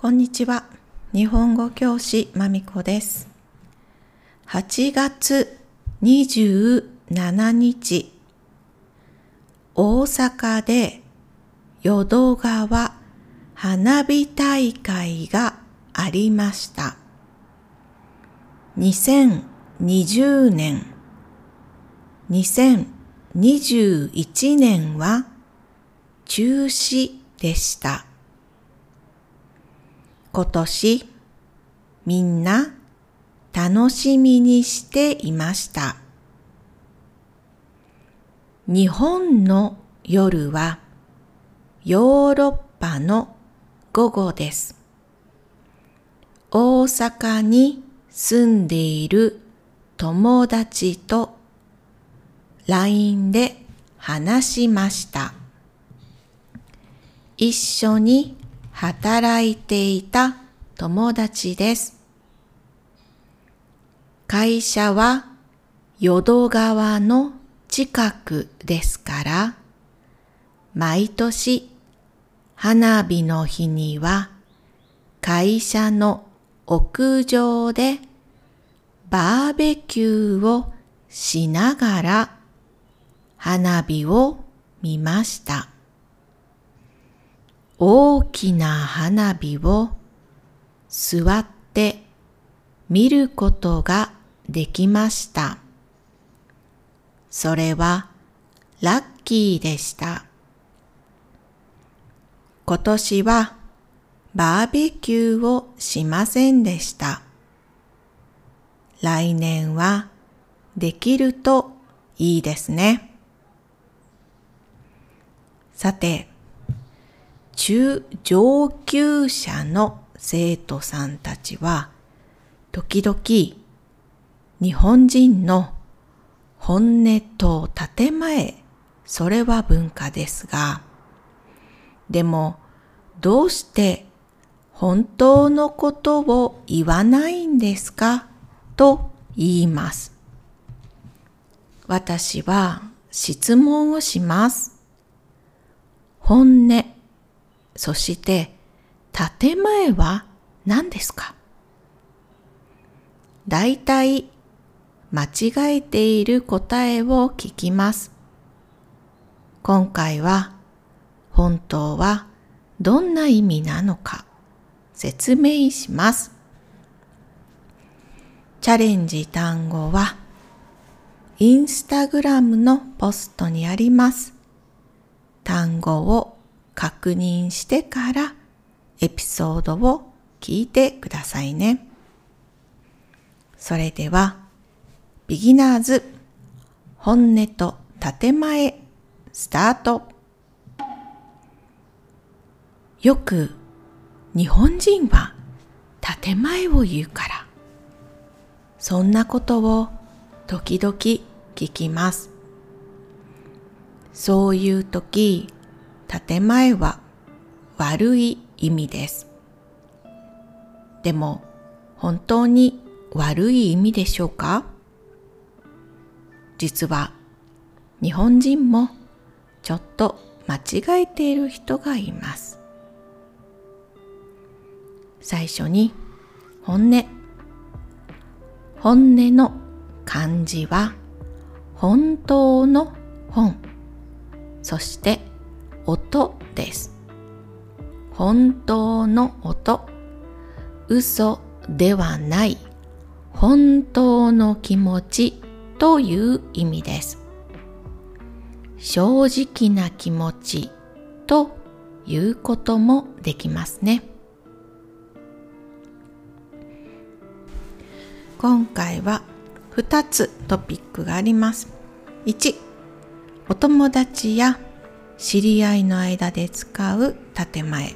こんにちは。日本語教師まみこです。8月27日、大阪で淀川花火大会がありました。2020年、2021年は中止でした。今年みんな楽しみにしていました。日本の夜はヨーロッパの午後です。大阪に住んでいる友達と LINE で話しました。一緒に働いていた友達です。会社は淀川の近くですから、毎年花火の日には会社の屋上でバーベキューをしながら花火を見ました。大きな花火を座って見ることができました。それはラッキーでした。今年はバーベキューをしませんでした。来年はできるといいですね。さて、中上級者の生徒さんたちは、時々日本人の本音と建前、それは文化ですが、でもどうして本当のことを言わないんですか？と言います。私は質問をします。本音そして建前は何ですか？大体間違えている答えを聞きます。今回は本当はどんな意味なのか説明します。チャレンジ単語はインスタグラムのポストにあります。単語を確認してからエピソードを聞いてくださいね。それでは、ビギナーズ本音と建前スタート。よく日本人は建前を言うから、そんなことを時々聞きます。そういう時、建前は悪い意味です。でも本当に悪い意味でしょうか？実は日本人もちょっと間違えている人がいます。最初に本音。本音の漢字は本当の本。そして音です。本当の音、嘘ではない本当の気持ちという意味です。正直な気持ちということもできますね。今回は2つトピックがあります。1、お友達や知り合いの間で使う建前。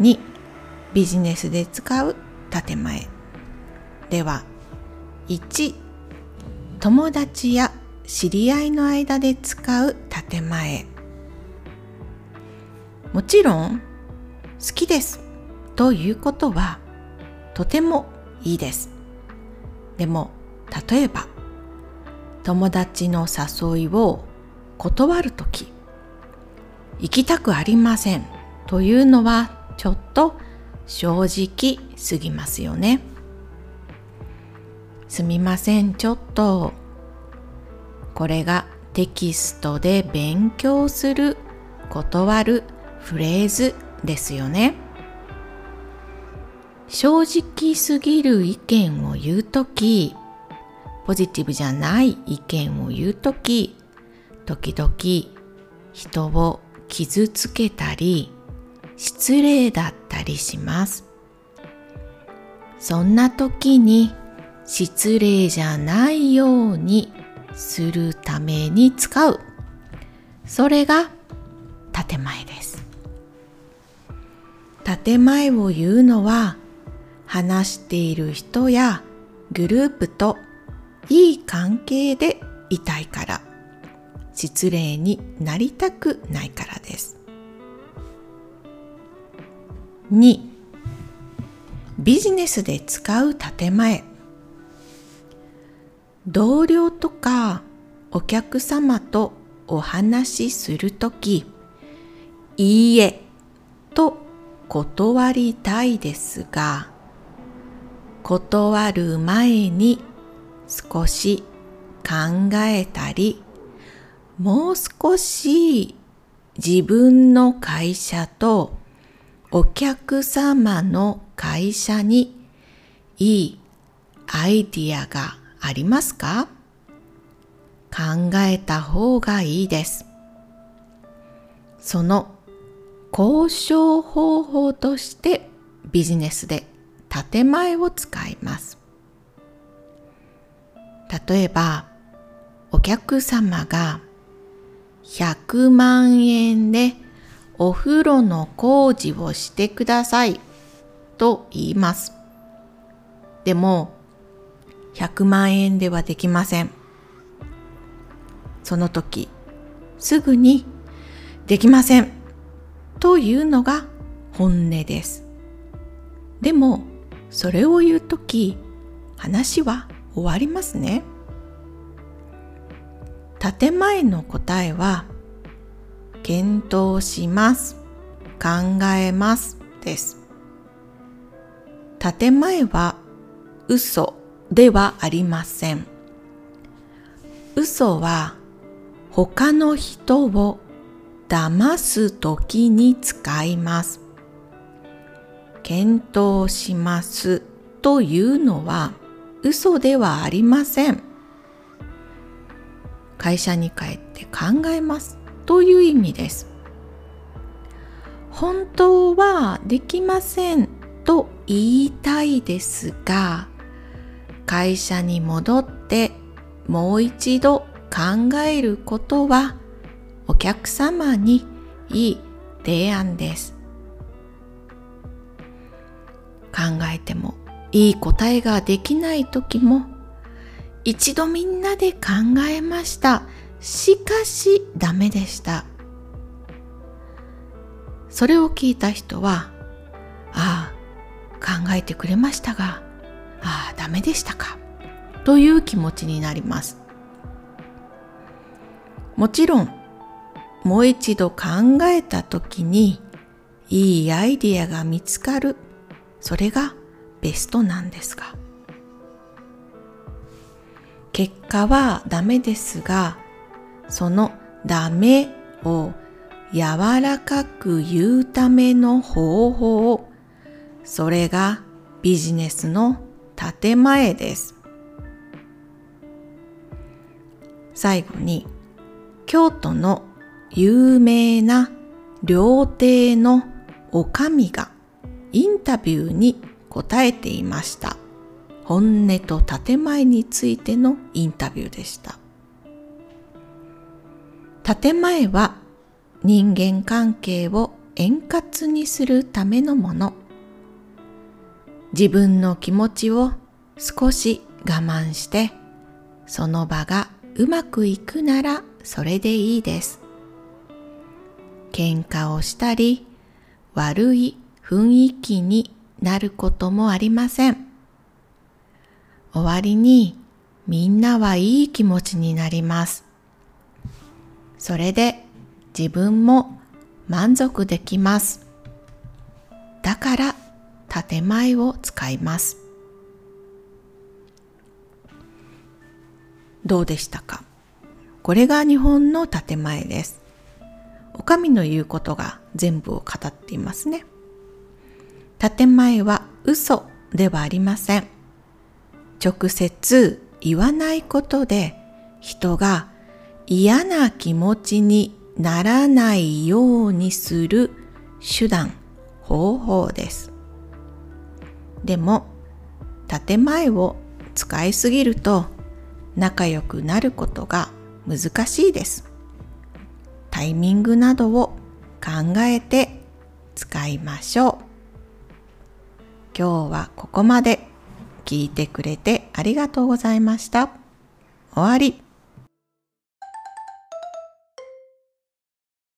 2ビジネスで使う建前。では1友達や知り合いの間で使う建前。もちろん好きですということはとてもいいです。でも例えば友達の誘いを断るとき。行きたくありませんというのはちょっと正直すぎますよね。すみません、ちょっと。これがテキストで勉強する断るフレーズですよね。正直すぎる意見を言うとき、ポジティブじゃない意見を言うとき、時々人を傷つけたり、失礼だったりします。そんな時に失礼じゃないようにするために使う。それが建前です。建前を言うのは話している人やグループといい関係でいたいから失礼になりたくないからです。2ビジネスで使う建前同僚とかお客様とお話しするときいいえと断りたいですが断る前に少し考えたりもう少し自分の会社とお客様の会社にいいアイディアがありますか？考えた方がいいです。その交渉方法としてビジネスで建前を使います。例えば、お客様が100万円でお風呂の工事をしてくださいと言います。でも、100万円ではできません。その時、すぐにできませんというのが本音です。でも、それを言う時、話は終わりますね。建前の答えは検討します。考えます。です。建前は嘘ではありません。嘘は他の人を騙すときに使います。検討しますというのは嘘ではありません。会社に帰って考えますという意味です。本当はできませんと言いたいですが会社に戻ってもう一度考えることはお客様にいい提案です。考えてもいい答えができない時も一度みんなで考えました。しかしダメでした。それを聞いた人は、ああ、考えてくれましたが、ああ、ダメでしたか。という気持ちになります。もちろん、もう一度考えた時に、いいアイディアが見つかる。それがベストなんですが。結果はダメですが、そのダメを柔らかく言うための方法、それがビジネスの建前です。最後に、京都の有名な料亭のおかみがインタビューに答えていました。本音と建前についてのインタビューでした。建前は人間関係を円滑にするためのもの。自分の気持ちを少し我慢して、その場がうまくいくならそれでいいです。喧嘩をしたり、悪い雰囲気になることもありません。終わりにみんなはいい気持ちになります。それで自分も満足できます。だから建前を使います。どうでしたか？これが日本の建前です。お上の言うことが全部を語っていますね。建前は嘘ではありません。直接言わないことで人が嫌な気持ちにならないようにする手段、方法です。でも、建前を使いすぎると仲良くなることが難しいです。タイミングなどを考えて使いましょう。今日はここまで聞いてくれてありがとうございました。終わり。